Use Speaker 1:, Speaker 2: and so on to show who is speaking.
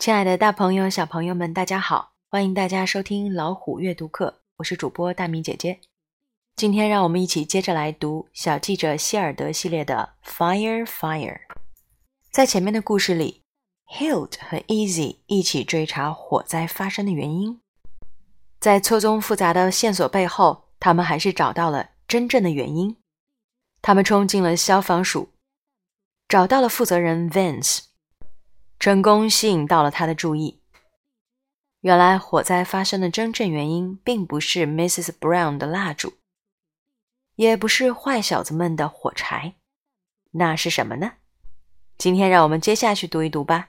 Speaker 1: 亲爱的大朋友、小朋友们，大家好！欢迎大家收听老虎阅读课，我是主播大米姐姐。今天让我们一起接着来读小记者希尔德系列的《Fire Fire》。在前面的故事里，Hild 和 Easy 一起追查火灾发生的原因，在错综复杂的线索背后，他们还是找到了真正的原因。他们冲进了消防署，找到了负责人 Vance。成功吸引到了他的注意。原来火灾发生的真正原因，并不是 Mrs. Brown 的蜡烛，也不是坏小子们的火柴，那是什么呢？今天让我们接下去读一读吧。